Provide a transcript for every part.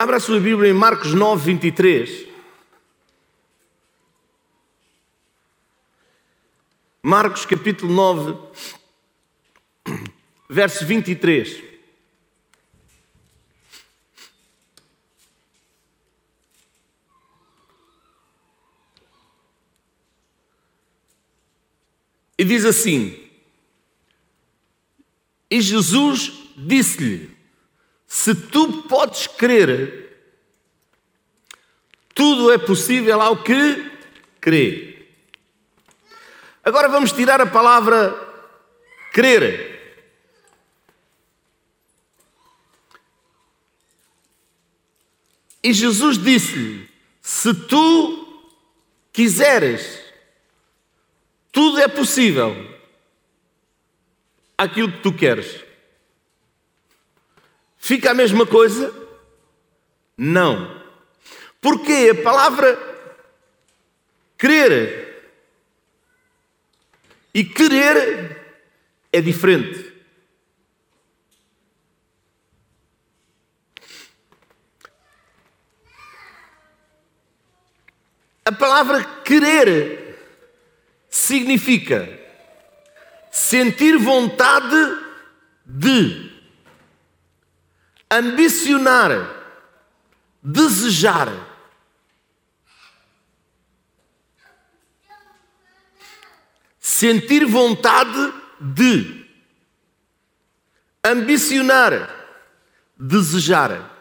Abra a sua Bíblia em Marcos 9, 23. Marcos capítulo 9, verso 23. E diz assim: E Jesus disse-lhe: Se tu podes crer, tudo é possível ao que crê. Agora vamos tirar a palavra crer. E Jesus disse-lhe: Se tu quiseres, tudo é possível. Aquilo que tu queres. Fica a mesma coisa? Não. Porque a palavra crer e querer é diferente. A palavra querer significa sentir vontade de, ambicionar, desejar. Sentir vontade de, ambicionar, desejar.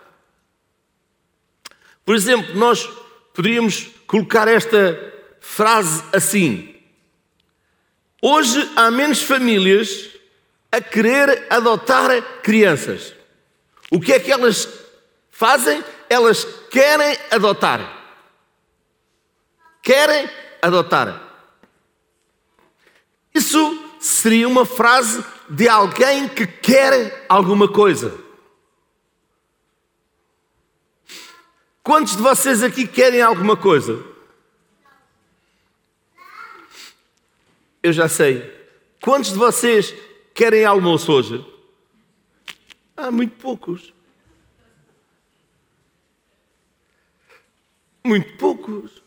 Por exemplo, nós poderíamos colocar esta frase assim: Hoje há menos famílias a querer adotar crianças. O que é que elas fazem? Elas querem adotar. Querem adotar. Isso seria uma frase de alguém que quer alguma coisa. Quantos de vocês aqui querem alguma coisa? Eu já sei. Quantos de vocês querem almoço hoje? Há muito poucos. Muito poucos.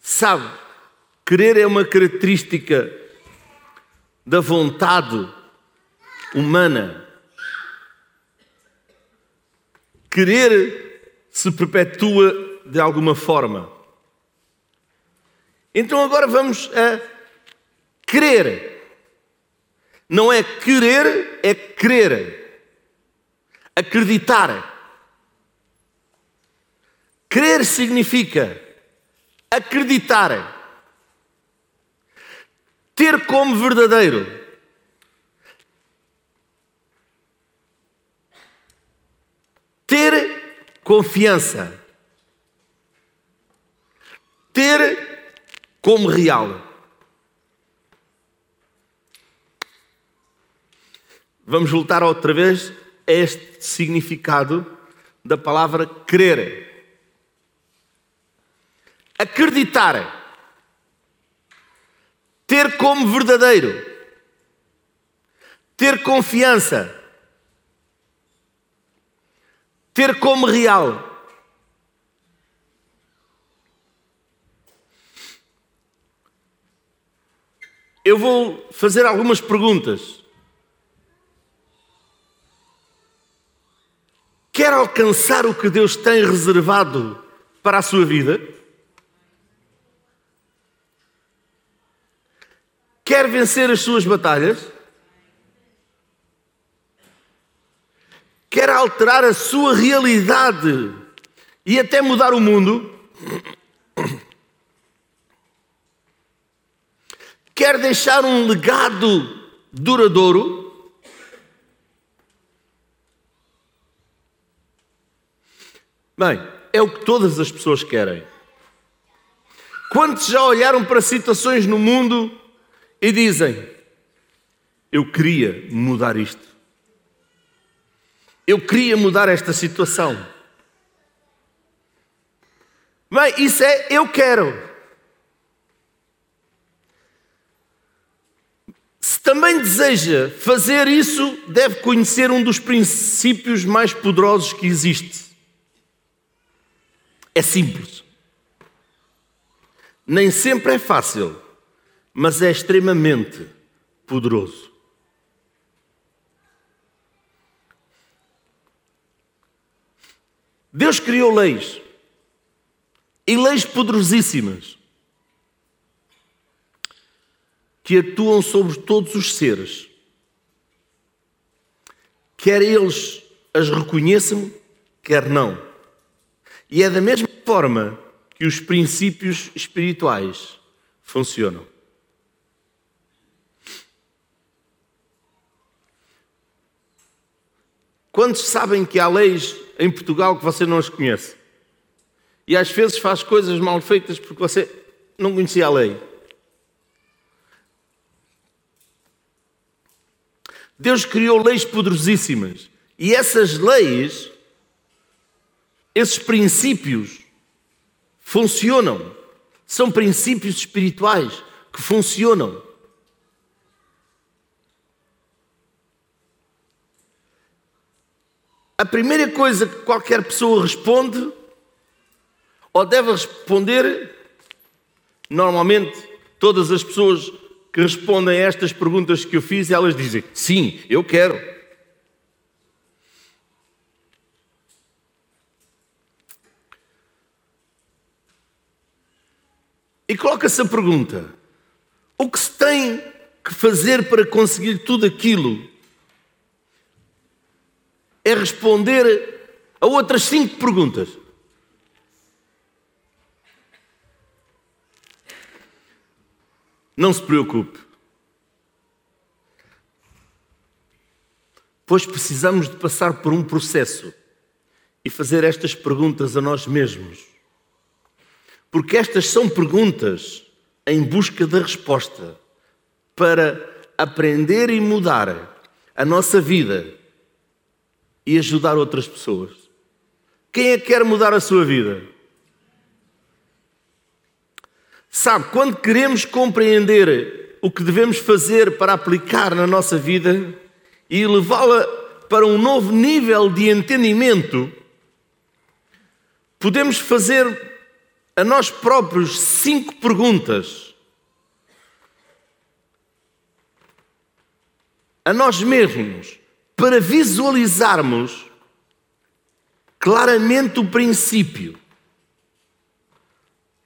Sabe, querer é uma característica da vontade humana. Querer se perpetua de alguma forma. Então agora vamos a crer. Não é querer, é crer. Acreditar. Crer significa acreditar. Ter como verdadeiro. Ter confiança ter como real. Vamos voltar outra vez a este significado da palavra crer. Acreditar. Ter como verdadeiro. Ter confiança. Ter como real. eu vou fazer algumas perguntas. Quer alcançar o que Deus tem reservado para a sua vida? Quer vencer as suas batalhas? Quer alterar a sua realidade e até mudar o mundo? quer deixar um legado duradouro, bem, é o que todas as pessoas querem. Quantos já olharam para situações no mundo e dizem: Eu queria mudar isto, eu queria mudar esta situação. Bem, isso é eu quero. também deseja fazer isso, deve conhecer um dos princípios mais poderosos que existe. É simples. Nem sempre é fácil, mas é extremamente poderoso. Deus criou leis e leis poderosíssimas que atuam sobre todos os seres, quer eles as reconheçam, quer não. E é da mesma forma que os princípios espirituais funcionam. Quantos sabem que há leis em Portugal que você não as conhece? E às vezes faz coisas mal feitas porque você não conhecia a lei. Deus criou leis poderosíssimas. E essas leis, esses princípios, funcionam. São princípios espirituais que funcionam. A primeira coisa que qualquer pessoa responde, ou deve responder, normalmente todas as pessoas que respondem a estas perguntas que eu fiz, elas dizem: sim, eu quero. E coloca-se a pergunta: o que se tem que fazer para conseguir tudo aquilo? É responder a outras cinco perguntas. Não se preocupe. Pois precisamos de passar por um processo e fazer estas perguntas a nós mesmos. Porque estas são perguntas em busca da resposta para aprender e mudar a nossa vida e ajudar outras pessoas. Quem é que quer mudar a sua vida? Sabe, quando queremos compreender o que devemos fazer para aplicar na nossa vida e levá-la para um novo nível de entendimento, podemos fazer a nós próprios cinco perguntas. A nós mesmos, para visualizarmos claramente o princípio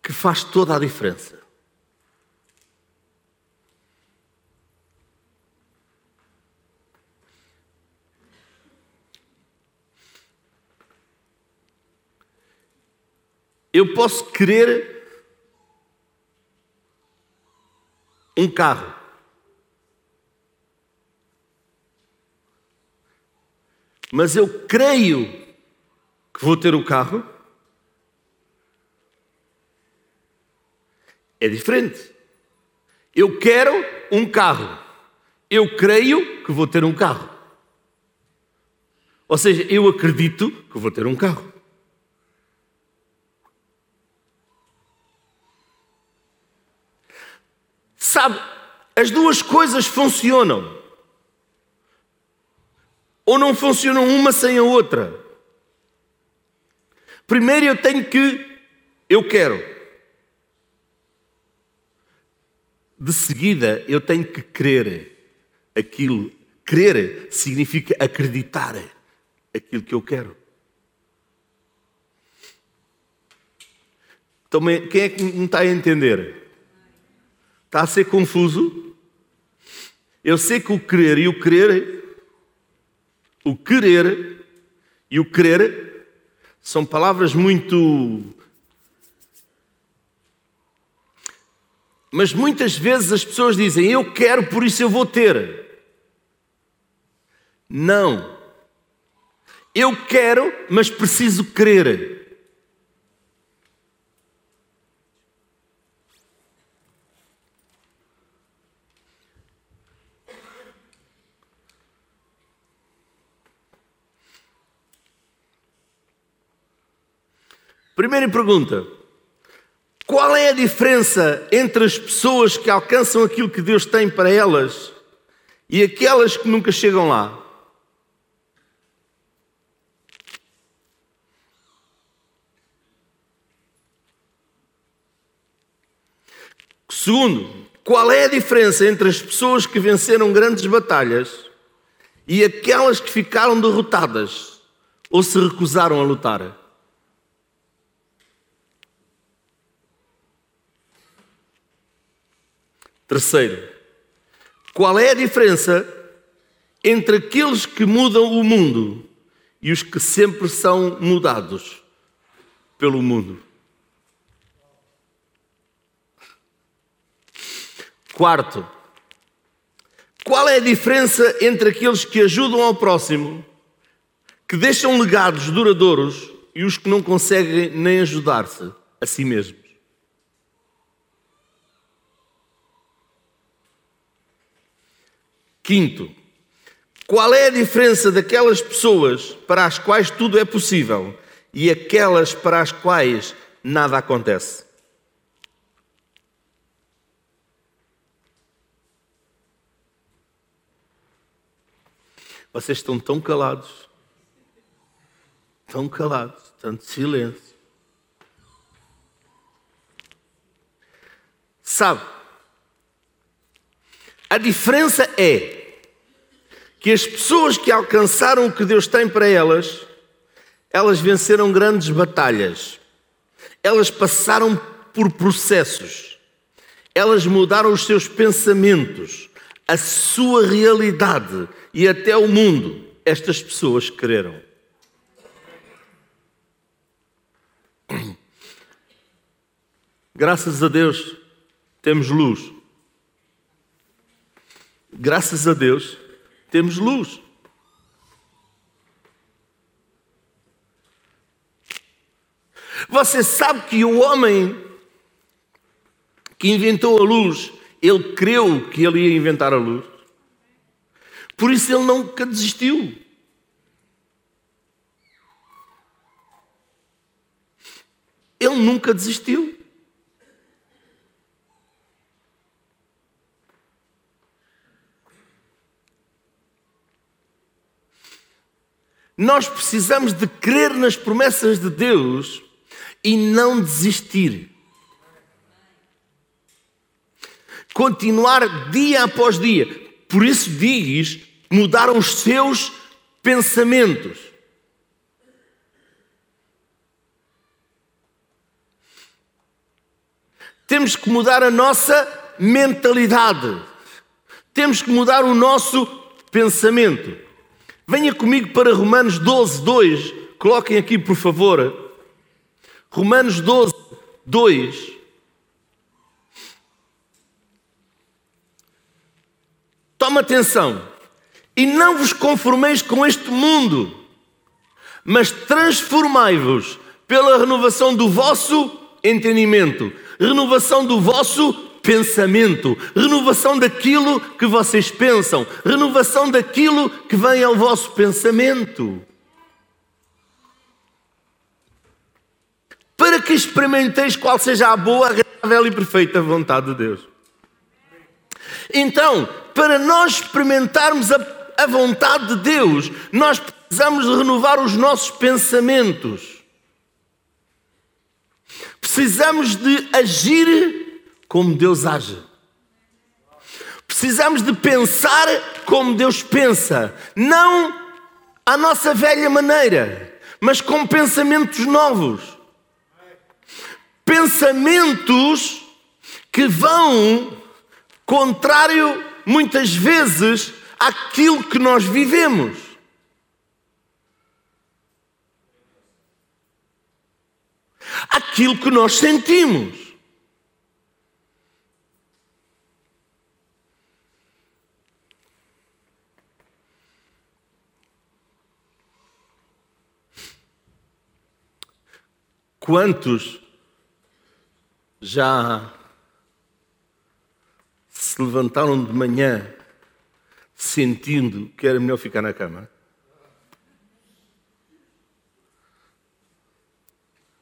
que faz toda a diferença. Eu posso querer um carro. Mas eu creio que vou ter o carro É diferente. Eu quero um carro. Eu creio que vou ter um carro. Ou seja, eu acredito que vou ter um carro. Sabe, as duas coisas funcionam. Ou não funcionam uma sem a outra. Primeiro eu tenho que, eu quero. de seguida eu tenho que crer aquilo. Crer significa acreditar aquilo que eu quero. Então, quem é que não está a entender? Está a ser confuso? Eu sei que o querer e o querer, o querer e o crer são palavras muito Mas muitas vezes as pessoas dizem: Eu quero, por isso eu vou ter. Não. Eu quero, mas preciso crer. Primeira pergunta: qual é a diferença entre as pessoas que alcançam aquilo que Deus tem para elas e aquelas que nunca chegam lá. Segundo, qual é a diferença entre as pessoas que venceram grandes batalhas e aquelas que ficaram derrotadas ou se recusaram a lutar? Terceiro, qual é a diferença entre aqueles que mudam o mundo e os que sempre são mudados pelo mundo? Quarto, qual é a diferença entre aqueles que ajudam ao próximo, que deixam legados duradouros e os que não conseguem nem ajudar-se a si mesmos? Quinto, qual é a diferença daquelas pessoas para as quais tudo é possível e aquelas para as quais nada acontece? Vocês estão tão calados, tão calados, tanto silêncio. Sabe, a diferença é que as pessoas que alcançaram o que Deus tem para elas, elas venceram grandes batalhas, elas passaram por processos, elas mudaram os seus pensamentos, a sua realidade e até o mundo, estas pessoas creram. Graças a Deus temos luz. Graças a Deus temos luz. Você sabe que o homem que inventou a luz ele creu que ele ia inventar a luz. Por isso ele nunca desistiu. Ele nunca desistiu. Nós precisamos de crer nas promessas de Deus e não desistir. continuar dia após dia. Por isso diz, mudaram os seus pensamentos. Temos que mudar a nossa mentalidade. Temos que mudar o nosso pensamento. Venha comigo para Romanos 12, 2. Coloquem aqui, por favor. Romanos 12, 2. Toma atenção. E não vos conformeis com este mundo, mas transformai-vos pela renovação do vosso entendimento, renovação do vosso pensamento, renovação daquilo que vocês pensam, renovação daquilo que vem ao vosso pensamento. Para que experimenteis qual seja a boa, agradável e perfeita vontade de Deus. Então, para nós experimentarmos a, a vontade de Deus, nós precisamos renovar os nossos pensamentos. Precisamos de agir como Deus age. Precisamos de pensar como Deus pensa, não à nossa velha maneira, mas com pensamentos novos. Pensamentos que vão contrário muitas vezes àquilo que nós vivemos. Aquilo que nós sentimos. Quantos já se levantaram de manhã sentindo que era melhor ficar na cama?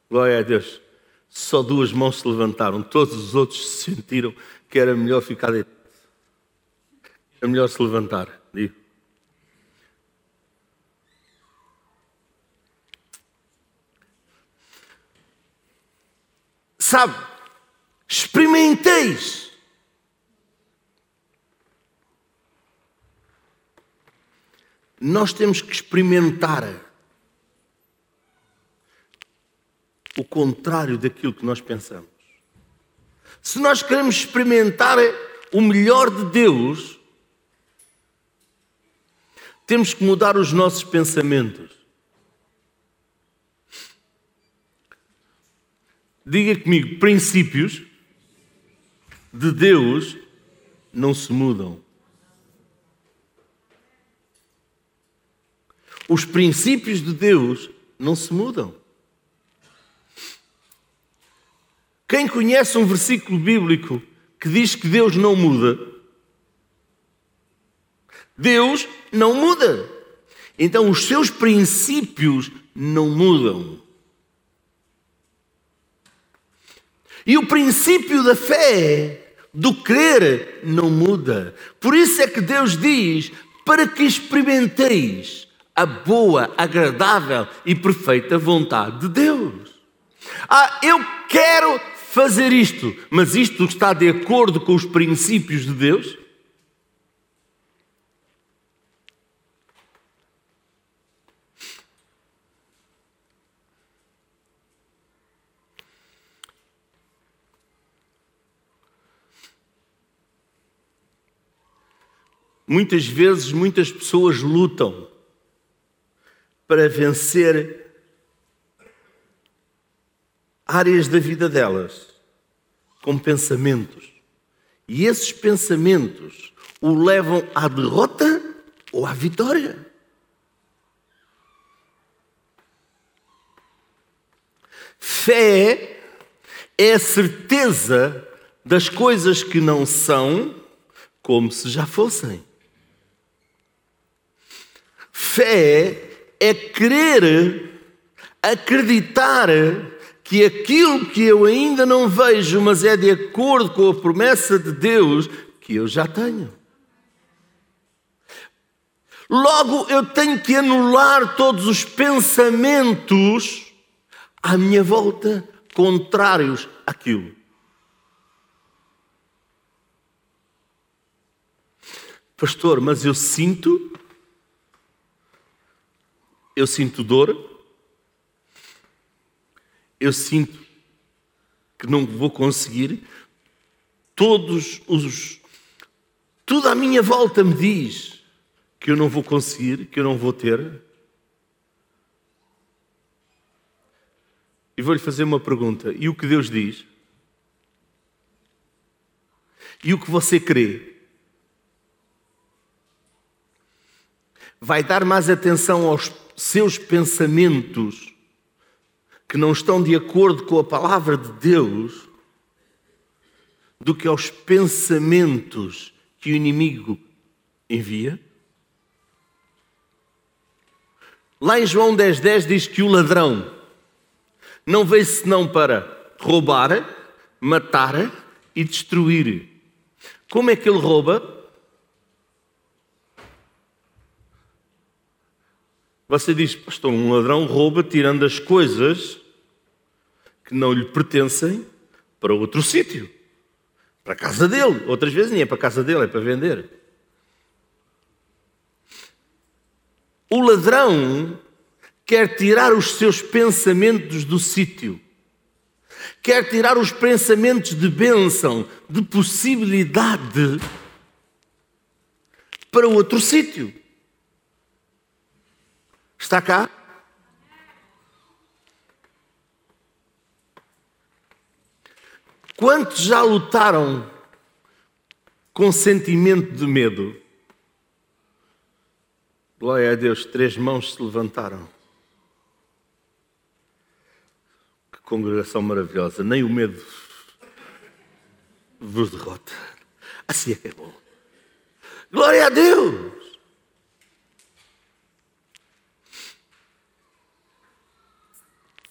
Glória a Deus. Só duas mãos se levantaram, todos os outros sentiram que era melhor ficar deitado. É melhor se levantar, digo. Sabe, experimenteis. Nós temos que experimentar o contrário daquilo que nós pensamos. Se nós queremos experimentar o melhor de Deus, temos que mudar os nossos pensamentos. Diga comigo, princípios de Deus não se mudam. Os princípios de Deus não se mudam. Quem conhece um versículo bíblico que diz que Deus não muda, Deus não muda. Então os seus princípios não mudam. E o princípio da fé, do crer, não muda. Por isso é que Deus diz: para que experimenteis a boa, agradável e perfeita vontade de Deus. Ah, eu quero fazer isto, mas isto está de acordo com os princípios de Deus? Muitas vezes, muitas pessoas lutam para vencer áreas da vida delas com pensamentos. E esses pensamentos o levam à derrota ou à vitória. Fé é a certeza das coisas que não são como se já fossem. Fé é querer acreditar que aquilo que eu ainda não vejo, mas é de acordo com a promessa de Deus, que eu já tenho. Logo, eu tenho que anular todos os pensamentos à minha volta contrários àquilo. Pastor, mas eu sinto eu sinto dor, eu sinto que não vou conseguir, todos os. Tudo à minha volta me diz que eu não vou conseguir, que eu não vou ter. E vou-lhe fazer uma pergunta: e o que Deus diz? E o que você crê? Vai dar mais atenção aos seus pensamentos que não estão de acordo com a palavra de Deus do que aos pensamentos que o inimigo envia? Lá em João 10,10 10 diz que o ladrão não veio senão para roubar, matar e destruir. Como é que ele rouba? Você diz, pastor, um ladrão rouba tirando as coisas que não lhe pertencem para outro sítio, para a casa dele. Outras vezes nem é para a casa dele, é para vender. O ladrão quer tirar os seus pensamentos do sítio, quer tirar os pensamentos de bênção, de possibilidade para outro sítio. Está cá? Quantos já lutaram com sentimento de medo? Glória a Deus, três mãos se levantaram. Que congregação maravilhosa, nem o medo vos derrota. Assim é que é bom. Glória a Deus!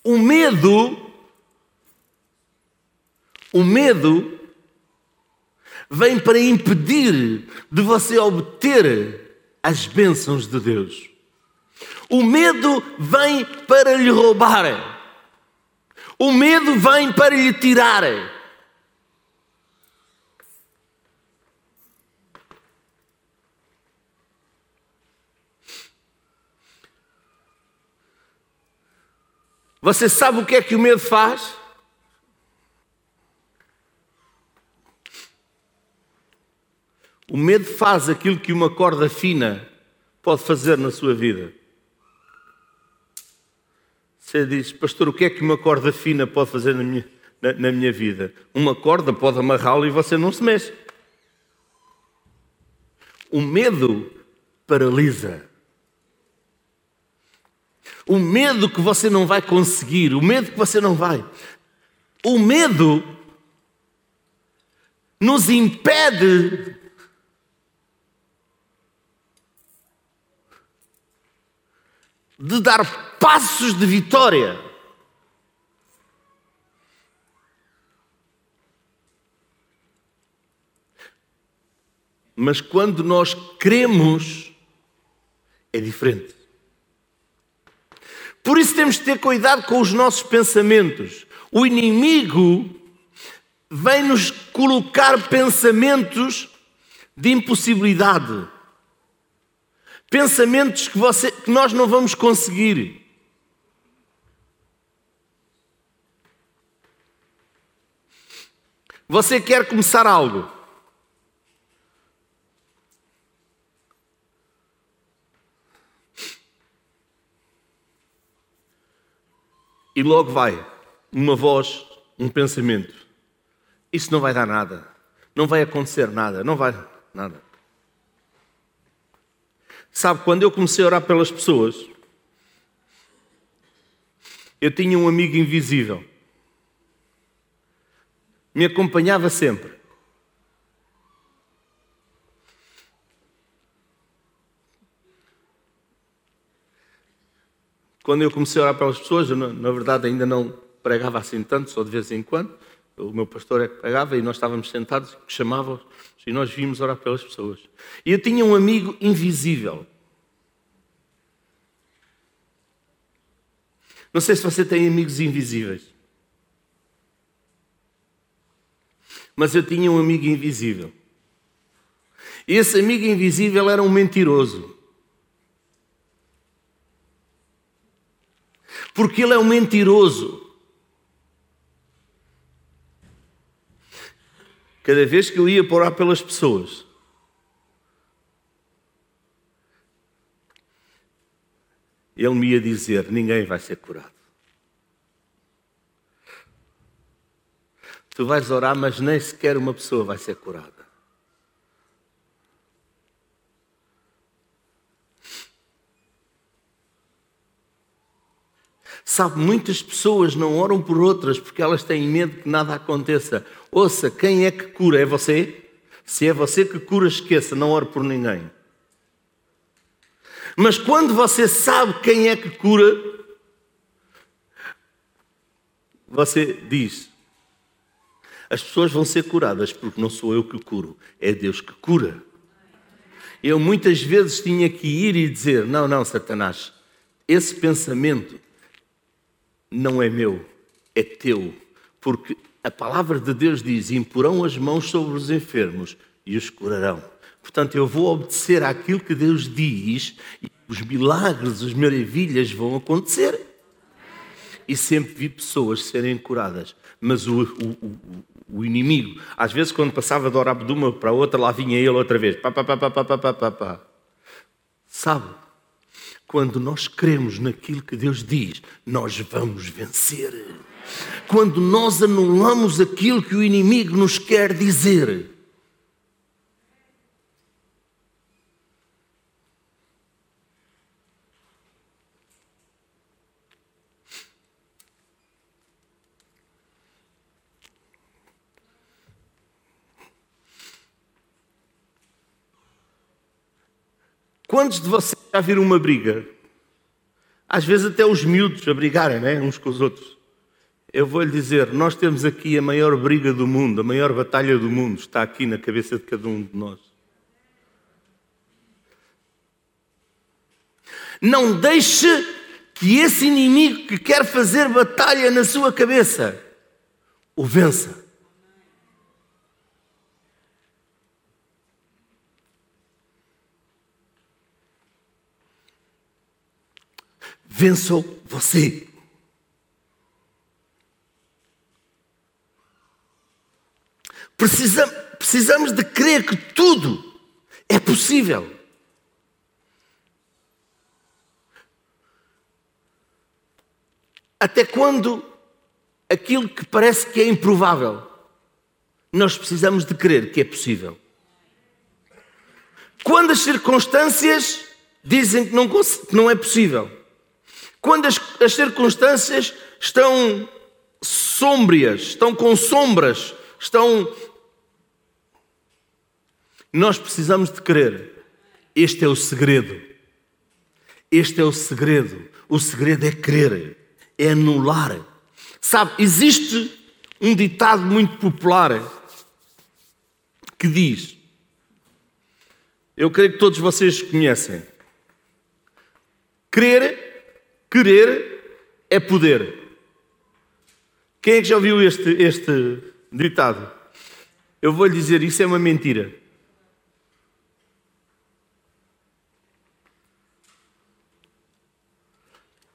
O medo, o medo vem para impedir de você obter as bênçãos de Deus. O medo vem para lhe roubar. O medo vem para lhe tirar. Você sabe o que é que o medo faz? O medo faz aquilo que uma corda fina pode fazer na sua vida. Você diz, pastor, o que é que uma corda fina pode fazer na minha, na, na minha vida? Uma corda pode amarrá-lo e você não se mexe. O medo paralisa. O medo que você não vai conseguir, o medo que você não vai. O medo nos impede de dar passos de vitória. Mas quando nós cremos, é diferente. Por isso temos de ter cuidado com os nossos pensamentos. O inimigo vem nos colocar pensamentos de impossibilidade pensamentos que, você, que nós não vamos conseguir. Você quer começar algo. E logo vai uma voz, um pensamento. Isso não vai dar nada. Não vai acontecer nada. Não vai nada. Sabe, quando eu comecei a orar pelas pessoas, eu tinha um amigo invisível. Me acompanhava sempre. Quando eu comecei a orar pelas pessoas, eu, na verdade ainda não pregava assim tanto, só de vez em quando. O meu pastor é que pregava e nós estávamos sentados, chamava e nós vimos orar pelas pessoas. E eu tinha um amigo invisível. Não sei se você tem amigos invisíveis. Mas eu tinha um amigo invisível. E esse amigo invisível era um mentiroso. Porque ele é um mentiroso. Cada vez que eu ia orar pelas pessoas, ele me ia dizer: ninguém vai ser curado. Tu vais orar, mas nem sequer uma pessoa vai ser curada. Sabe, muitas pessoas não oram por outras porque elas têm medo que nada aconteça. Ouça, quem é que cura? É você? Se é você que cura, esqueça, não ore por ninguém. Mas quando você sabe quem é que cura, você diz: as pessoas vão ser curadas porque não sou eu que curo, é Deus que cura. Eu muitas vezes tinha que ir e dizer: não, não, Satanás, esse pensamento não é meu, é teu, porque a palavra de Deus diz: imporão as mãos sobre os enfermos e os curarão. Portanto, eu vou obedecer àquilo que Deus diz e os milagres, as maravilhas vão acontecer. E sempre vi pessoas serem curadas. Mas o, o, o, o inimigo, às vezes, quando passava de orar de uma para outra, lá vinha ele outra vez. Pá, pá, pá, pá, pá, pá, pá, pá. Sabe? Quando nós cremos naquilo que Deus diz, nós vamos vencer. Quando nós anulamos aquilo que o inimigo nos quer dizer, Quantos de vocês já viram uma briga? Às vezes até os miúdos a brigarem, né? uns com os outros. Eu vou lhe dizer, nós temos aqui a maior briga do mundo, a maior batalha do mundo, está aqui na cabeça de cada um de nós. Não deixe que esse inimigo que quer fazer batalha na sua cabeça o vença. Vençam você. Precisamos, precisamos de crer que tudo é possível. Até quando aquilo que parece que é improvável, nós precisamos de crer que é possível. Quando as circunstâncias dizem que não, que não é possível, quando as, as circunstâncias estão sômbrias, estão com sombras, estão. Nós precisamos de crer. Este é o segredo. Este é o segredo. O segredo é crer é anular. Sabe, existe um ditado muito popular que diz: Eu creio que todos vocês conhecem. Crer, querer é poder. Quem é que já ouviu este, este ditado? Eu vou lhe dizer: isso é uma mentira.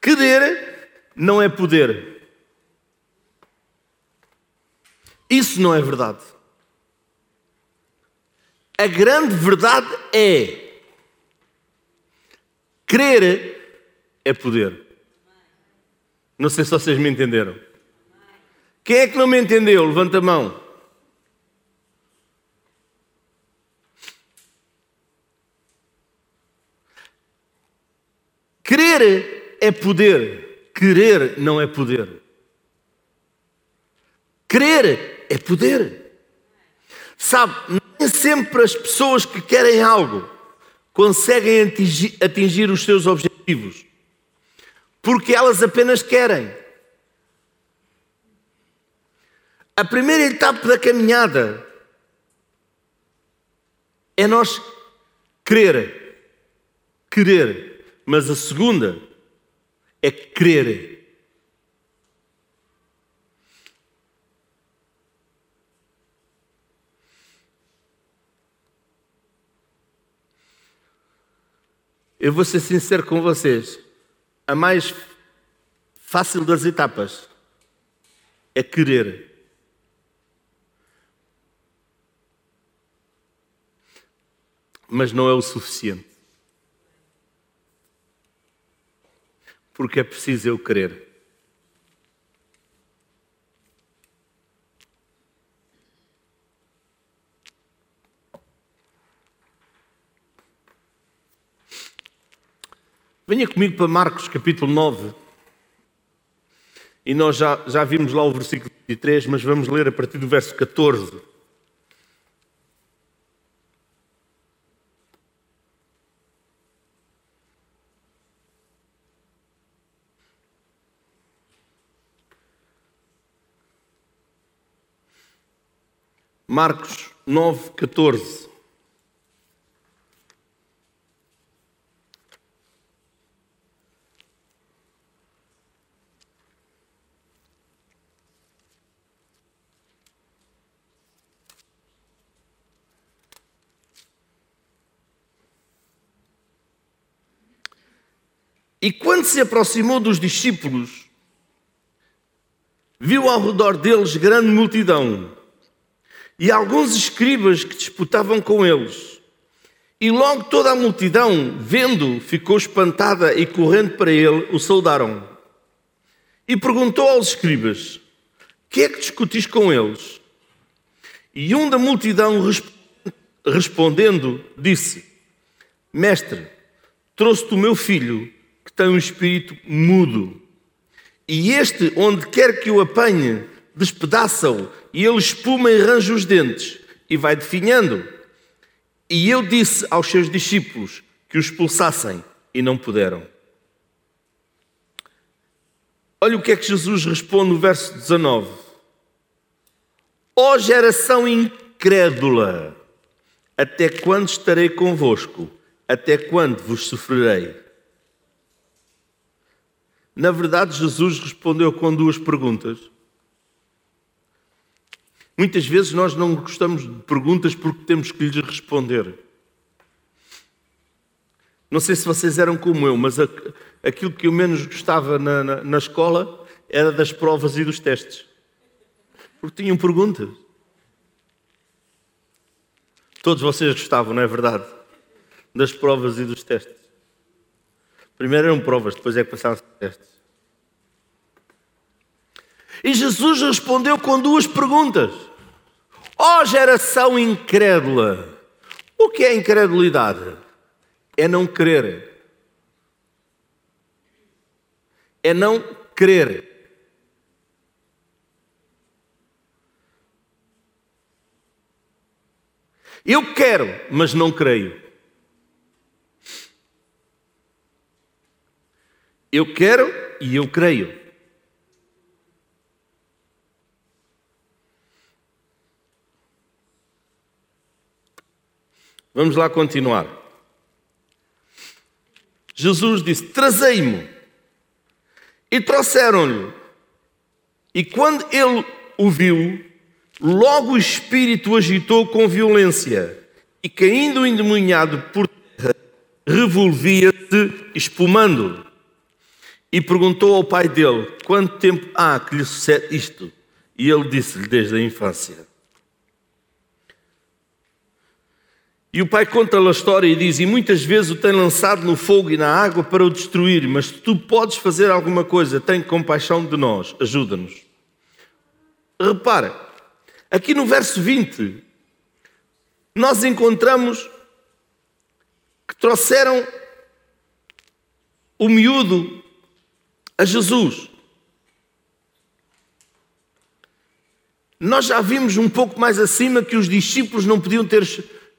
Querer não é poder. Isso não é verdade. A grande verdade é crer é poder. Não sei se vocês me entenderam. Quem é que não me entendeu? Levanta a mão. Crer é poder. Querer não é poder. Querer é poder. Sabe, nem sempre as pessoas que querem algo conseguem atingir, atingir os seus objetivos, porque elas apenas querem. A primeira etapa da caminhada é nós querer, querer, mas a segunda é crer. Eu vou ser sincero com vocês. A mais fácil das etapas é querer. Mas não é o suficiente. porque é preciso eu querer. Venha comigo para Marcos capítulo 9. E nós já, já vimos lá o versículo 23, mas vamos ler a partir do verso 14. Marcos 9, 14. E quando se aproximou dos discípulos, viu ao redor deles grande multidão e alguns escribas que disputavam com eles. E logo toda a multidão, vendo, ficou espantada e correndo para ele, o saudaram. E perguntou aos escribas: Que é que discutis com eles? E um da multidão respondendo, disse: Mestre, trouxe-te o meu filho, que tem um espírito mudo. E este, onde quer que o apanhe, despedaça-o e ele espuma e arranja os dentes e vai definhando. E eu disse aos seus discípulos que o expulsassem e não puderam. Olha o que é que Jesus responde no verso 19: Ó oh, geração incrédula, até quando estarei convosco? Até quando vos sofrerei? Na verdade, Jesus respondeu com duas perguntas. Muitas vezes nós não gostamos de perguntas porque temos que lhes responder. Não sei se vocês eram como eu, mas aquilo que eu menos gostava na, na, na escola era das provas e dos testes. Porque tinham perguntas. Todos vocês gostavam, não é verdade? Das provas e dos testes. Primeiro eram provas, depois é que passavam os testes. E Jesus respondeu com duas perguntas. Ó oh, geração incrédula! O que é incredulidade? É não crer. É não crer. Eu quero, mas não creio. Eu quero e eu creio. Vamos lá continuar. Jesus disse: Trazei-mo. E trouxeram-lhe. E quando ele o viu, logo o espírito agitou com violência. E caindo endemoniado por terra, revolvia-se, espumando. E perguntou ao pai dele: Quanto tempo há que lhe sucede isto? E ele disse-lhe: Desde a infância. E o pai conta-lhe a história e diz: E muitas vezes o tem lançado no fogo e na água para o destruir, mas tu podes fazer alguma coisa, tem compaixão de nós, ajuda-nos. Repara, aqui no verso 20, nós encontramos que trouxeram o miúdo a Jesus. Nós já vimos um pouco mais acima que os discípulos não podiam ter,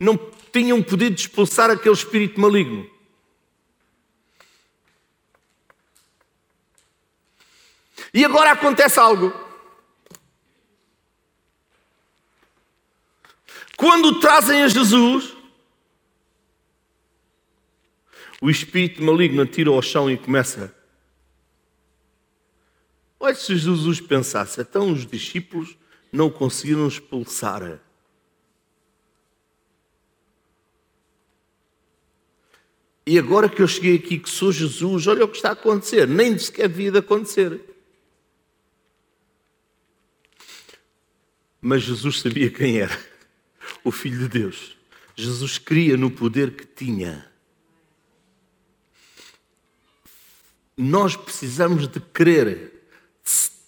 não tinham podido expulsar aquele espírito maligno. E agora acontece algo. Quando trazem a Jesus, o espírito maligno atira ao chão e começa. Olha se Jesus pensasse, então os discípulos não conseguiram expulsar. E agora que eu cheguei aqui, que sou Jesus, olha o que está a acontecer. Nem sequer devia de acontecer. Mas Jesus sabia quem era. O Filho de Deus. Jesus cria no poder que tinha. Nós precisamos de crer,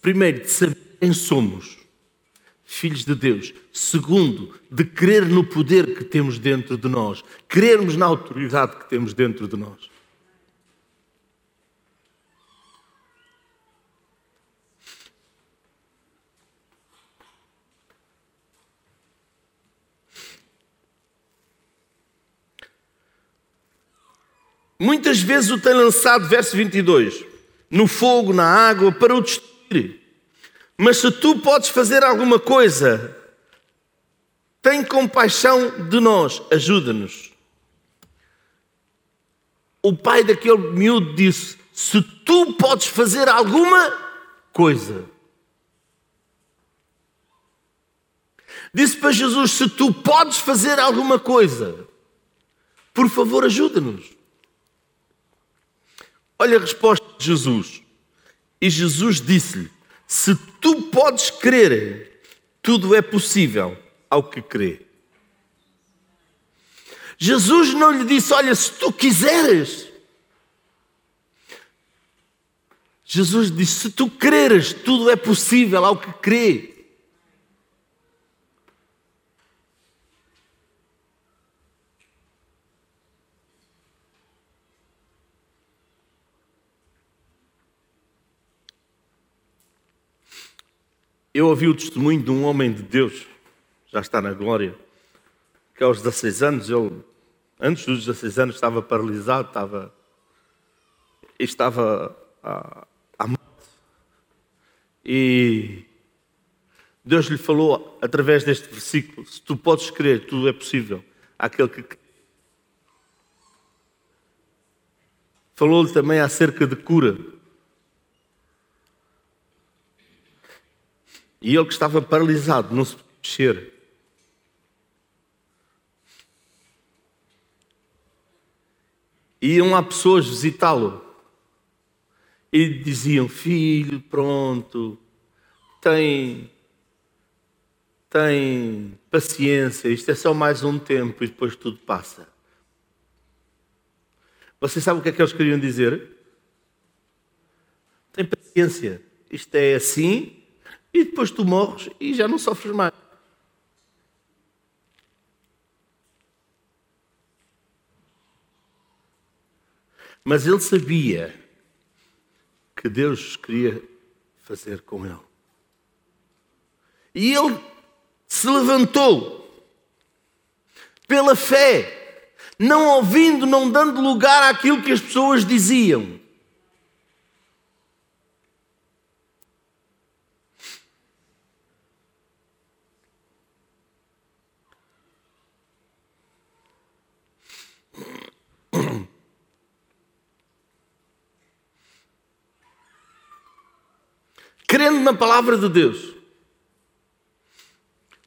primeiro, de saber quem somos filhos de Deus. Segundo, de crer no poder que temos dentro de nós, crermos na autoridade que temos dentro de nós. Muitas vezes o tem lançado, verso 22, no fogo, na água, para o destruir. Mas se tu podes fazer alguma coisa, tem compaixão de nós, ajuda-nos. O pai daquele miúdo disse: Se tu podes fazer alguma coisa. Disse para Jesus: Se tu podes fazer alguma coisa, por favor, ajuda-nos. Olha a resposta de Jesus. E Jesus disse-lhe: se tu podes crer, tudo é possível ao que crê. Jesus não lhe disse: Olha, se tu quiseres. Jesus disse: Se tu creres, tudo é possível ao que crê. Eu ouvi o testemunho de um homem de Deus, já está na glória, que aos 16 anos, ele, antes dos 16 anos, estava paralisado, estava, estava à, morte. E Deus lhe falou através deste versículo: se tu podes crer, tudo é possível. Aquele que Falou-lhe também acerca de cura. E ele que estava paralisado, não se mexer. Iam lá pessoas visitá-lo e diziam: Filho, pronto, tem, tem paciência, isto é só mais um tempo e depois tudo passa. Você sabe o que é que eles queriam dizer? Tem paciência, isto é assim e depois tu morres e já não sofres mais. Mas ele sabia que Deus queria fazer com ele. E ele se levantou pela fé, não ouvindo, não dando lugar àquilo que as pessoas diziam. Crendo na palavra de Deus.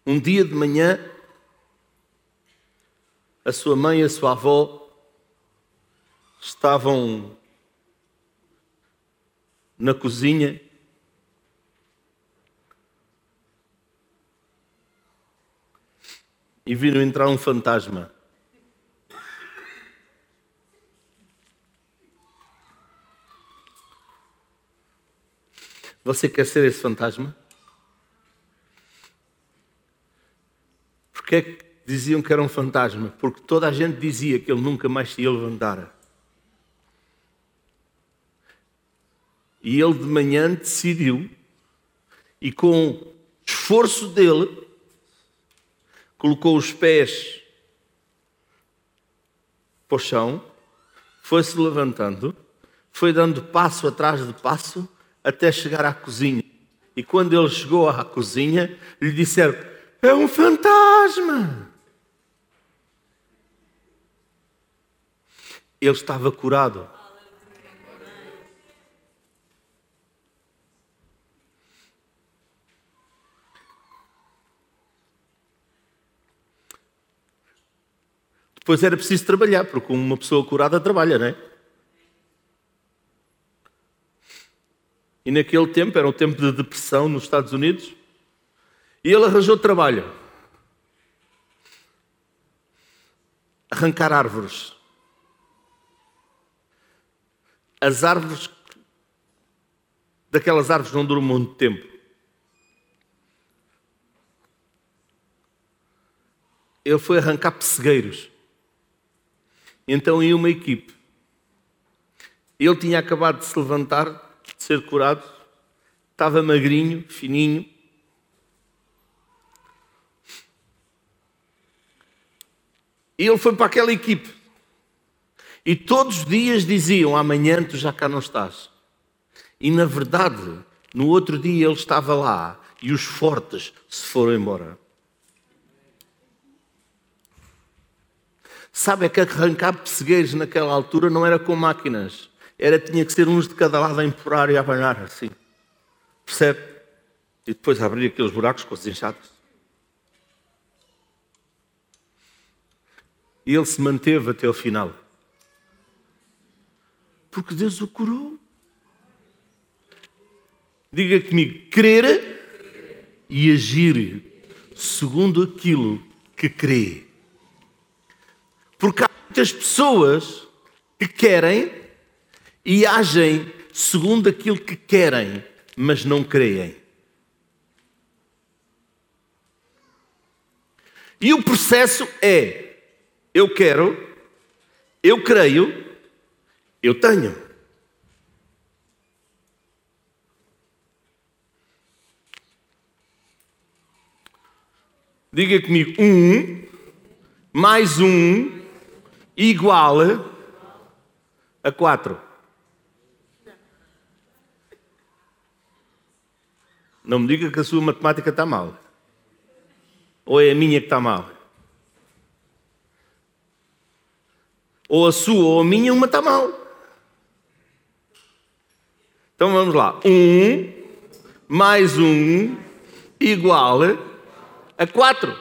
Um dia de manhã, a sua mãe e a sua avó estavam na cozinha e viram entrar um fantasma. Você quer ser esse fantasma? Porquê é que diziam que era um fantasma? Porque toda a gente dizia que ele nunca mais se ia levantar. E ele de manhã decidiu, e com esforço dele, colocou os pés para o chão, foi-se levantando, foi dando passo atrás de passo, até chegar à cozinha. E quando ele chegou à cozinha, lhe disseram: É um fantasma. Ele estava curado. Depois era preciso trabalhar, porque uma pessoa curada trabalha, não é? E naquele tempo, era um tempo de depressão nos Estados Unidos, e ele arranjou trabalho. Arrancar árvores. As árvores, daquelas árvores não duram muito tempo. Ele foi arrancar pessegueiros. Então ia uma equipe. Ele tinha acabado de se levantar ser curado, estava magrinho, fininho. E ele foi para aquela equipe. E todos os dias diziam: Amanhã tu já cá não estás. E na verdade, no outro dia ele estava lá e os fortes se foram embora. Sabe é que arrancar pessegueiros naquela altura não era com máquinas era, tinha que ser uns de cada lado a empurrar e a abanar, assim. Percebe? E depois abrir aqueles buracos com as enxadas. E ele se manteve até o final. Porque Deus o curou. Diga comigo, crer e agir segundo aquilo que crê. Porque há muitas pessoas que querem e agem segundo aquilo que querem, mas não creem. E o processo é: eu quero, eu creio, eu tenho. Diga comigo: um mais um igual a quatro. Não me diga que a sua matemática está mal. Ou é a minha que está mal. Ou a sua ou a minha, uma está mal. Então vamos lá. Um mais um igual a quatro.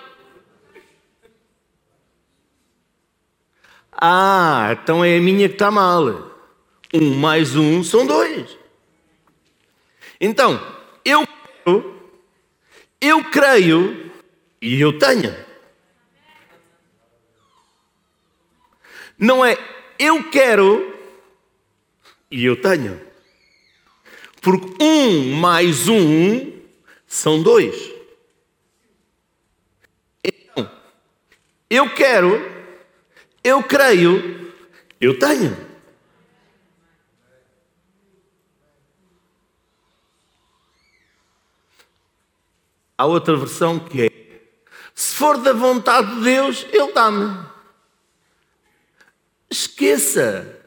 Ah, então é a minha que está mal. Um mais um são dois. Então, eu eu creio e eu tenho. Não é eu quero e eu tenho. Porque um mais um são dois. Então, eu quero, eu creio, eu tenho. Há outra versão que é: se for da vontade de Deus, Ele dá-me. Esqueça.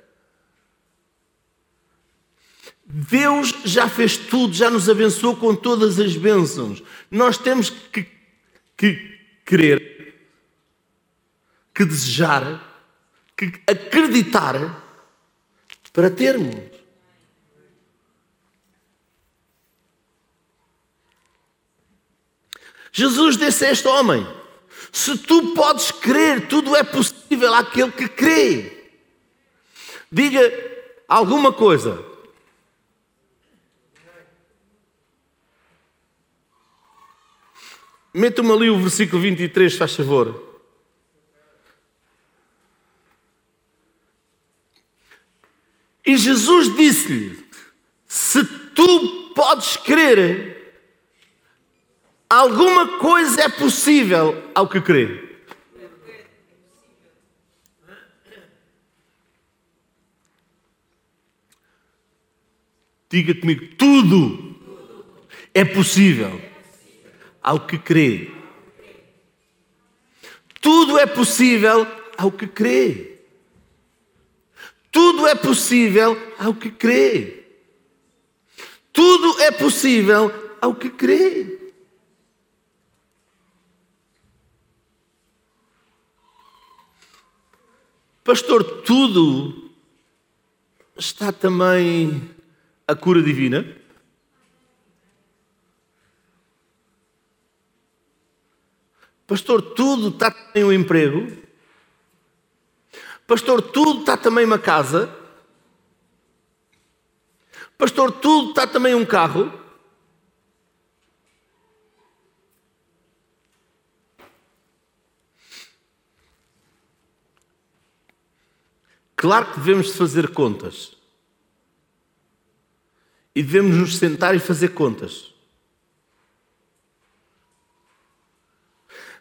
Deus já fez tudo, já nos abençoou com todas as bênçãos. Nós temos que, que querer, que desejar, que acreditar para termos. Jesus disse a este homem: Se tu podes crer, tudo é possível àquele que crê. Diga alguma coisa. Meta-me ali o versículo 23, faz favor. E Jesus disse-lhe: Se tu podes crer, Alguma coisa é possível ao que crê. Diga comigo, tudo é possível ao que crê. Tudo é possível ao que crê. Tudo é possível ao que crê. Tudo é possível ao que crê. Pastor, tudo está também a cura divina? Pastor, tudo está também um emprego? Pastor, tudo está também uma casa? Pastor, tudo está também um carro? Claro que devemos fazer contas. E devemos nos sentar e fazer contas.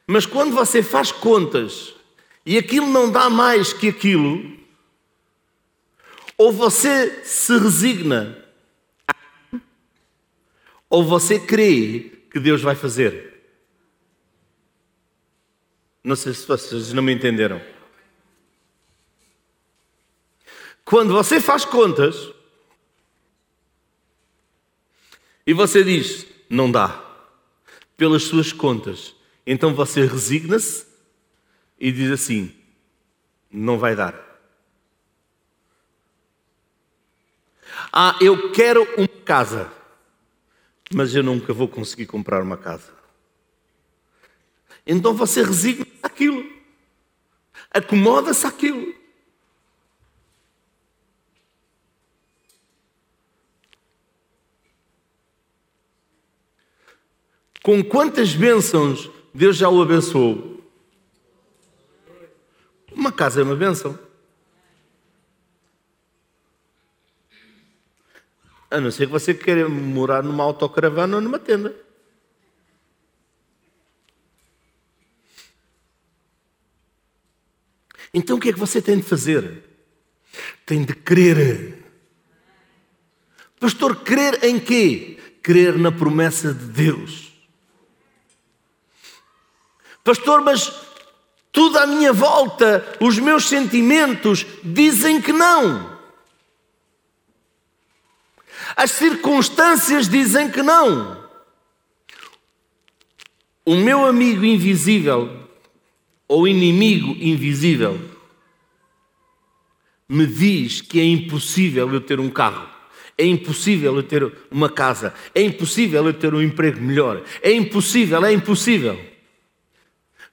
Mas quando você faz contas e aquilo não dá mais que aquilo, ou você se resigna, ou você crê que Deus vai fazer. Não sei se vocês não me entenderam. Quando você faz contas e você diz, não dá, pelas suas contas, então você resigna-se e diz assim: não vai dar. Ah, eu quero uma casa, mas eu nunca vou conseguir comprar uma casa. Então você resigna-se àquilo, acomoda-se àquilo. Com quantas bênçãos Deus já o abençoou? Uma casa é uma bênção. A não ser que você queira morar numa autocaravana ou numa tenda. Então o que é que você tem de fazer? Tem de crer. Pastor, crer em quê? Crer na promessa de Deus. Pastor, mas tudo à minha volta, os meus sentimentos dizem que não. As circunstâncias dizem que não. o meu amigo invisível ou inimigo invisível me diz que é impossível eu ter um carro, é impossível eu ter uma casa, é impossível eu ter um emprego melhor, é impossível, é impossível.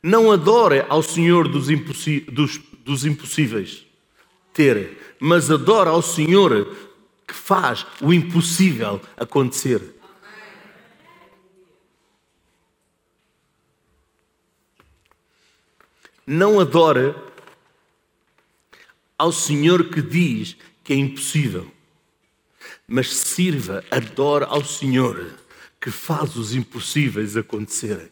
Não adore ao Senhor dos, dos, dos impossíveis ter, mas adore ao Senhor que faz o impossível acontecer. Não adore ao Senhor que diz que é impossível, mas sirva, adore ao Senhor que faz os impossíveis acontecerem.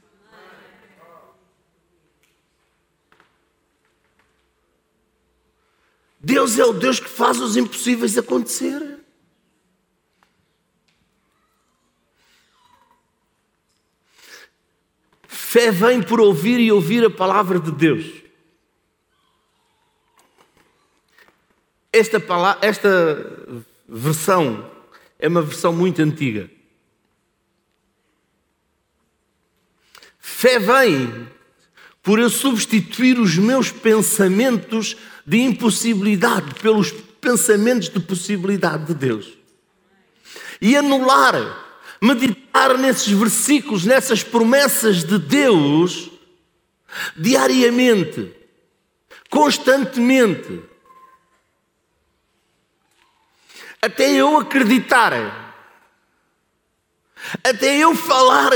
Deus é o Deus que faz os impossíveis acontecer. Fé vem por ouvir e ouvir a palavra de Deus. Esta, palavra, esta versão é uma versão muito antiga. Fé vem por eu substituir os meus pensamentos de impossibilidade pelos pensamentos de possibilidade de Deus. E anular meditar nesses versículos, nessas promessas de Deus, diariamente, constantemente, até eu acreditar, até eu falar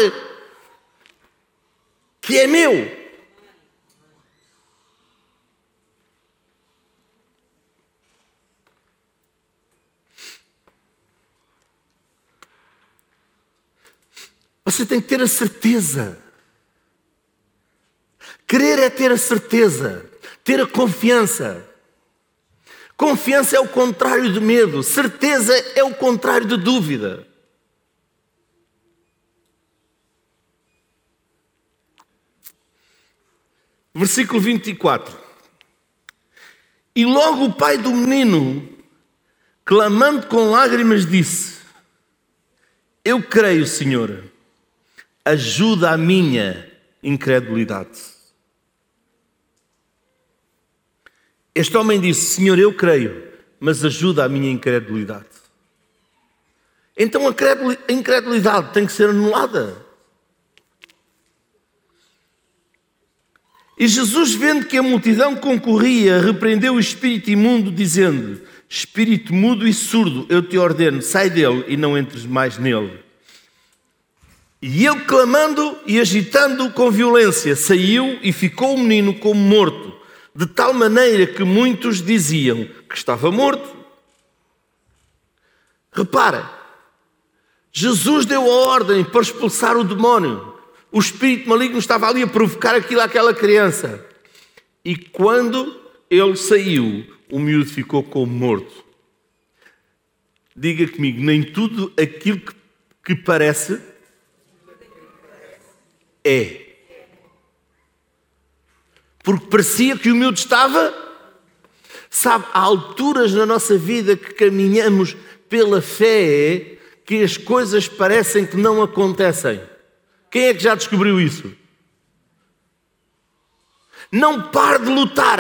que é meu. Você tem que ter a certeza. Crer é ter a certeza, ter a confiança. Confiança é o contrário de medo, certeza é o contrário de dúvida. Versículo 24. E logo o pai do menino, clamando com lágrimas, disse: Eu creio, Senhor ajuda a minha incredulidade. Este homem disse: Senhor, eu creio, mas ajuda a minha incredulidade. Então a incredulidade tem que ser anulada. E Jesus, vendo que a multidão concorria, repreendeu o espírito imundo, dizendo: Espírito mudo e surdo, eu te ordeno, sai dele e não entres mais nele. E ele, clamando e agitando com violência, saiu e ficou o menino como morto, de tal maneira que muitos diziam que estava morto. Repara, Jesus deu a ordem para expulsar o demónio. O espírito maligno estava ali a provocar aquilo àquela criança. E quando ele saiu, o miúdo ficou como morto. Diga comigo, nem tudo aquilo que, que parece é. Porque parecia que o miúdo estava. Sabe, há alturas na nossa vida que caminhamos pela fé que as coisas parecem que não acontecem. Quem é que já descobriu isso? Não pare de lutar,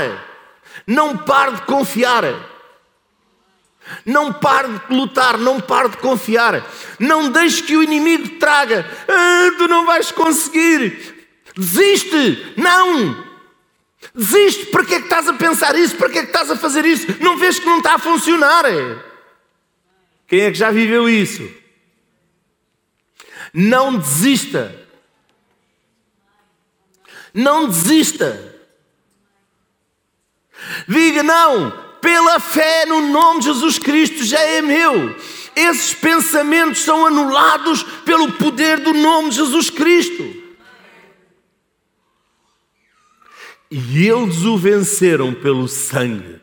não pare de confiar. Não pare de lutar, não pare de confiar. Não deixe que o inimigo traga. Ah, tu não vais conseguir. Desiste. Não. Desiste. Para que é que estás a pensar isso? Para que é que estás a fazer isso? Não vês que não está a funcionar? Quem é que já viveu isso? Não desista. Não desista. Diga não pela fé no nome de Jesus Cristo já é meu. Esses pensamentos são anulados pelo poder do nome de Jesus Cristo. E eles o venceram pelo sangue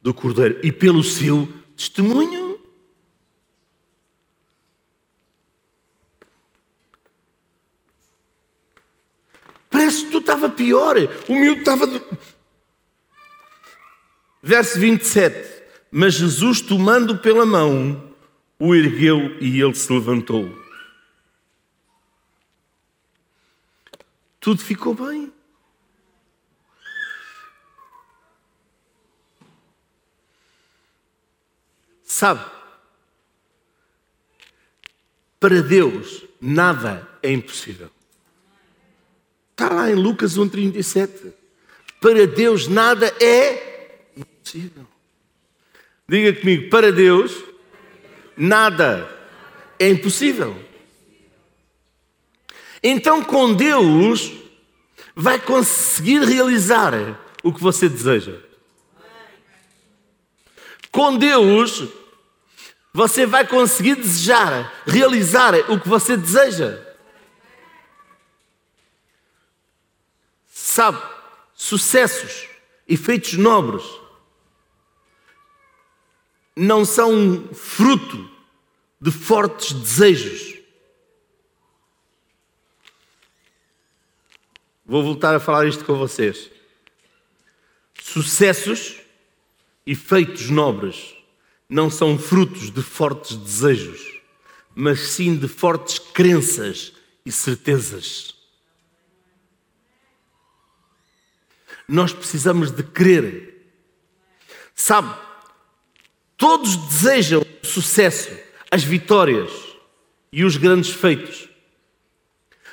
do Cordeiro e pelo seu testemunho. Parece que tu estava pior. O miúdo estava Verso 27. Mas Jesus, tomando pela mão, o ergueu e ele se levantou. tudo ficou bem. Sabe, para Deus nada é impossível. Está lá em Lucas 1,37. Para Deus nada é impossível. Diga comigo, para Deus nada é impossível. Então, com Deus, vai conseguir realizar o que você deseja. Com Deus, você vai conseguir desejar, realizar o que você deseja. Sabe, sucessos e feitos nobres não são fruto de fortes desejos. Vou voltar a falar isto com vocês. Sucessos e feitos nobres não são frutos de fortes desejos, mas sim de fortes crenças e certezas. Nós precisamos de crer. Sabe, todos desejam o sucesso, as vitórias e os grandes feitos.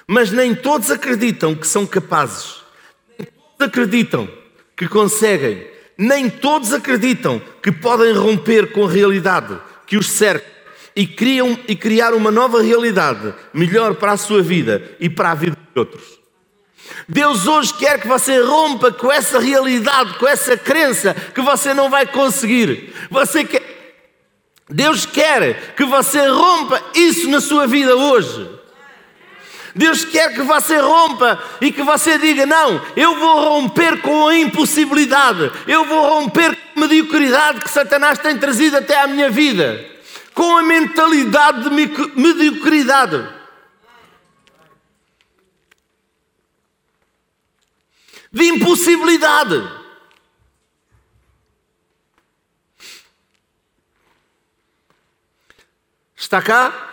Mas nem todos acreditam que são capazes, nem todos acreditam que conseguem, nem todos acreditam que podem romper com a realidade que os cerca e, criam, e criar uma nova realidade melhor para a sua vida e para a vida de outros. Deus hoje quer que você rompa com essa realidade, com essa crença que você não vai conseguir. Você quer... Deus quer que você rompa isso na sua vida hoje. Deus quer que você rompa e que você diga: Não, eu vou romper com a impossibilidade, eu vou romper com a mediocridade que Satanás tem trazido até à minha vida, com a mentalidade de mediocridade. De impossibilidade. Está cá?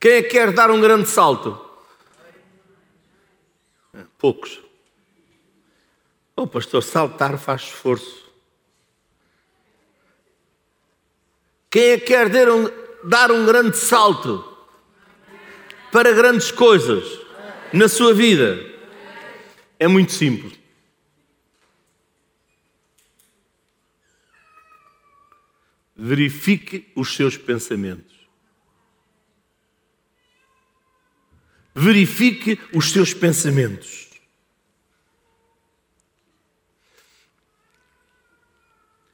Quem é que quer dar um grande salto? Poucos. O oh, pastor, saltar faz esforço. Quem é que quer dar um, dar um grande salto para grandes coisas na sua vida? É muito simples. Verifique os seus pensamentos. verifique os seus pensamentos.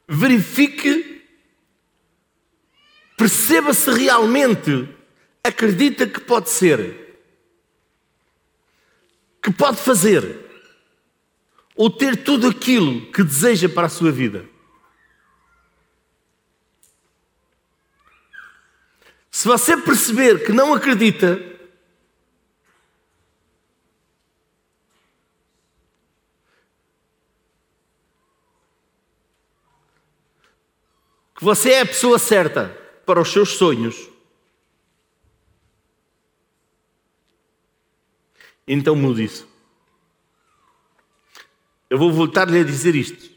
Verifique, perceba se realmente acredita que pode ser, que pode fazer, ou ter tudo aquilo que deseja para a sua vida. Se você perceber que não acredita, que você é a pessoa certa para os seus sonhos, então mude isso. Eu vou voltar-lhe a dizer isto.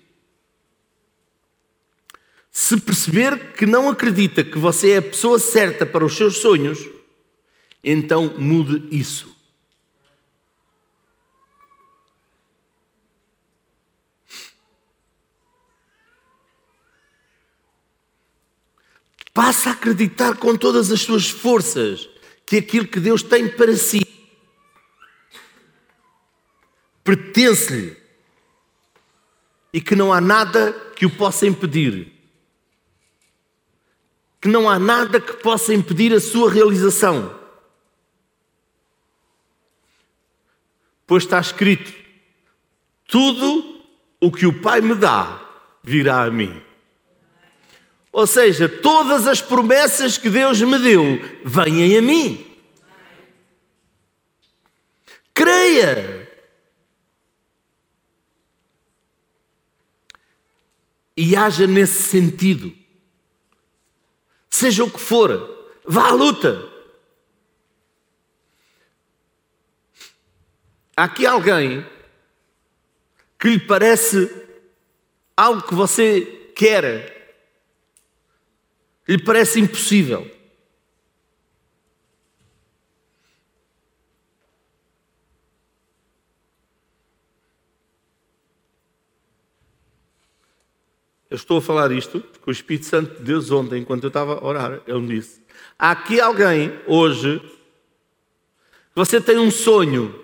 Se perceber que não acredita que você é a pessoa certa para os seus sonhos, então mude isso. Passa a acreditar com todas as suas forças que aquilo que Deus tem para si pertence-lhe e que não há nada que o possa impedir. Que não há nada que possa impedir a sua realização. Pois está escrito: tudo o que o Pai me dá virá a mim. Ou seja, todas as promessas que Deus me deu vêm a mim. Creia. E haja nesse sentido. Seja o que for. Vá à luta. Há aqui alguém que lhe parece algo que você quer, lhe parece impossível. Eu estou a falar isto porque o Espírito Santo de Deus ontem, enquanto eu estava a orar, ele me disse: Há aqui alguém hoje, você tem um sonho,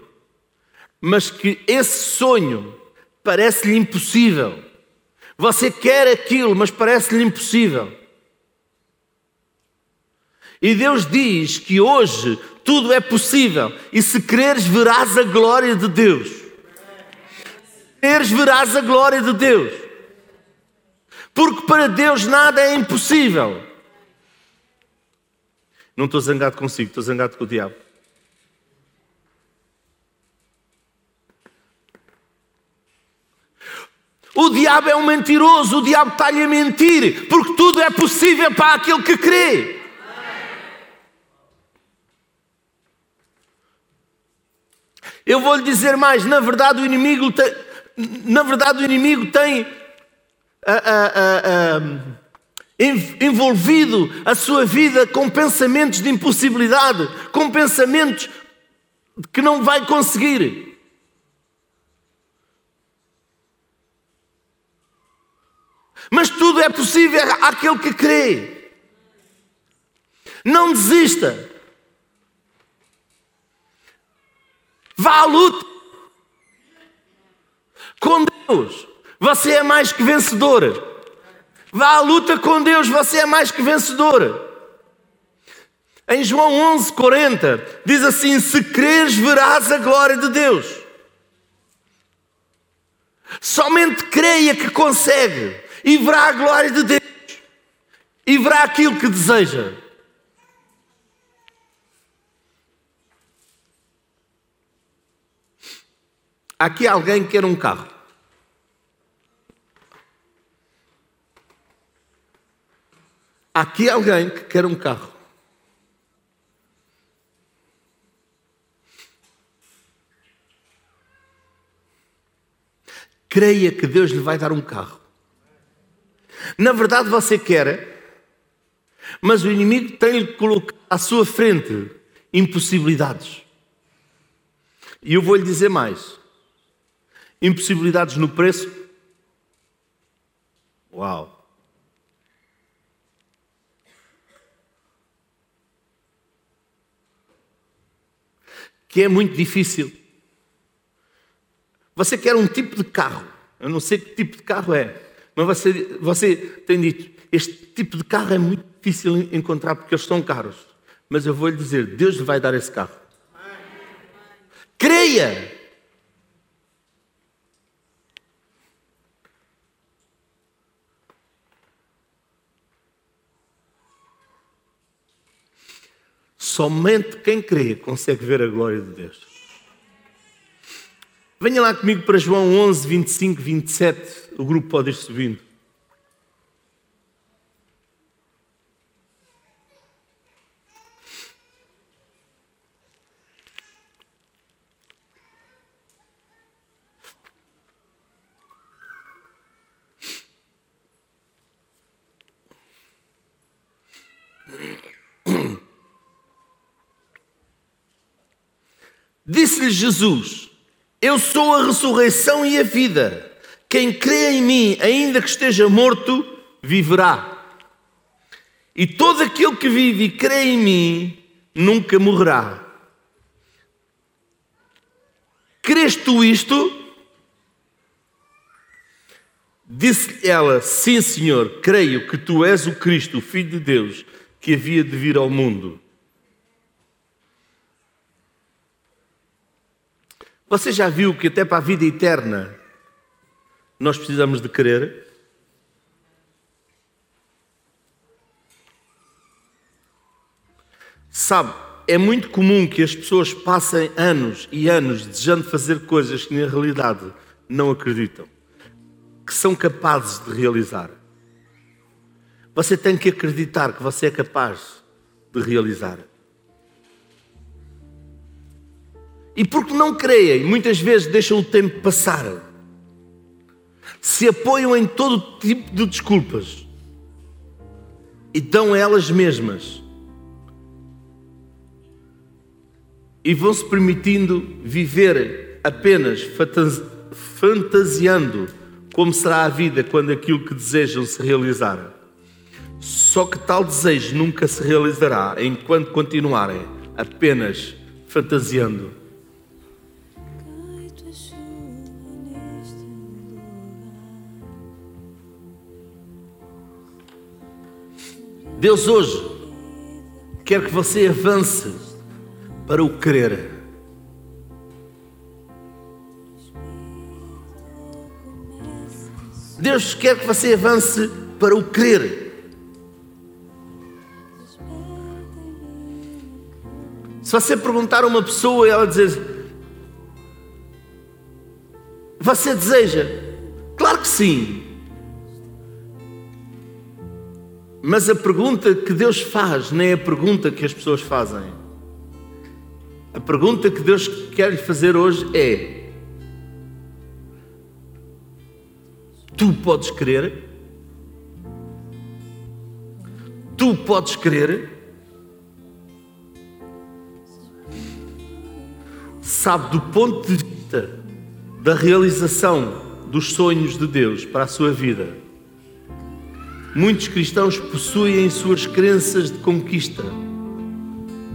mas que esse sonho parece-lhe impossível. Você quer aquilo, mas parece-lhe impossível. E Deus diz que hoje tudo é possível, e se creres, verás a glória de Deus. Se creres, verás a glória de Deus. Porque para Deus nada é impossível. Não estou zangado consigo, estou zangado com o diabo. O diabo é um mentiroso, o diabo está-lhe a mentir, porque tudo é possível para aquele que crê. Eu vou lhe dizer mais, na verdade o inimigo tem, na verdade o inimigo tem envolvido a sua vida com pensamentos de impossibilidade, com pensamentos que não vai conseguir. Mas tudo é possível àquele que crê. Não desista. Vá à luta com Deus. Você é mais que vencedor. Vá à luta com Deus, você é mais que vencedor. Em João 11, 40, diz assim: Se creres, verás a glória de Deus. Somente creia que consegue e verá a glória de Deus e verá aquilo que deseja. Aqui alguém quer um carro. Aqui alguém que quer um carro. Creia que Deus lhe vai dar um carro. Na verdade, você quer, mas o inimigo tem-lhe colocado à sua frente impossibilidades. E eu vou lhe dizer mais: impossibilidades no preço. Uau! Que é muito difícil. Você quer um tipo de carro, eu não sei que tipo de carro é, mas você, você tem dito: este tipo de carro é muito difícil encontrar porque eles são caros. Mas eu vou lhe dizer: Deus lhe vai dar esse carro. Creia! Somente quem crê consegue ver a glória de Deus. Venha lá comigo para João 11, 25, 27. O grupo pode ir subindo. Disse-lhe Jesus: Eu sou a ressurreição e a vida. Quem crê em mim, ainda que esteja morto, viverá. E todo aquele que vive e crê em mim, nunca morrerá. Crês tu isto? Disse ela: Sim, Senhor, creio que tu és o Cristo, o Filho de Deus, que havia de vir ao mundo. Você já viu que até para a vida eterna nós precisamos de querer? Sabe, é muito comum que as pessoas passem anos e anos desejando fazer coisas que na realidade não acreditam, que são capazes de realizar. Você tem que acreditar que você é capaz de realizar. E porque não creem, muitas vezes deixam o tempo passar. Se apoiam em todo tipo de desculpas. E dão a elas mesmas. E vão se permitindo viver apenas fantasiando como será a vida quando aquilo que desejam se realizar. Só que tal desejo nunca se realizará enquanto continuarem apenas fantasiando. Deus hoje quer que você avance para o querer. Deus quer que você avance para o crer. Se você perguntar a uma pessoa e ela dizer: Você deseja? Claro que sim. Mas a pergunta que Deus faz nem é a pergunta que as pessoas fazem. A pergunta que Deus quer lhe fazer hoje é: Tu podes crer? Tu podes crer? Sabe, do ponto de vista da realização dos sonhos de Deus para a sua vida, muitos cristãos possuem suas crenças de conquista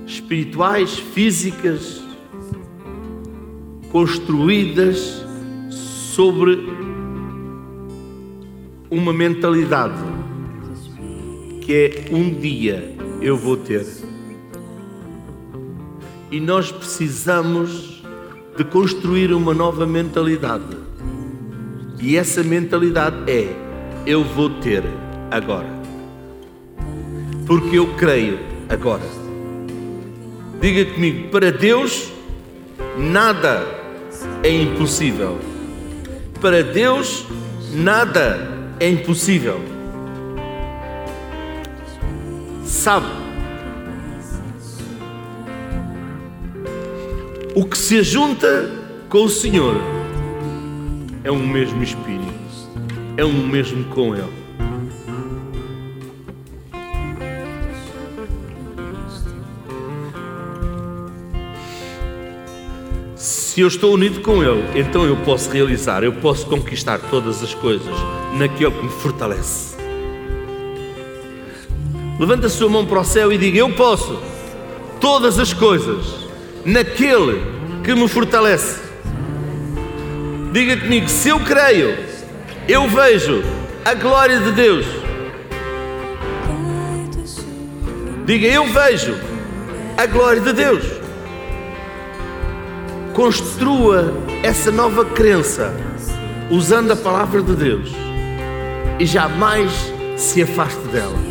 espirituais, físicas, construídas sobre uma mentalidade que é um dia eu vou ter. E nós precisamos de construir uma nova mentalidade. E essa mentalidade é: eu vou ter agora. Porque eu creio agora. Diga comigo, para Deus nada é impossível. Para Deus nada é impossível. Sabe? O que se junta com o Senhor é um mesmo Espírito, é um mesmo com Ele. Se eu estou unido com Ele, então eu posso realizar, eu posso conquistar todas as coisas naquele que me fortalece. Levanta a sua mão para o céu e diga: Eu posso todas as coisas naquele que me fortalece. Diga comigo: se eu creio, eu vejo a glória de Deus. Diga: Eu vejo a glória de Deus construa essa nova crença usando a palavra de Deus e jamais se afaste dela.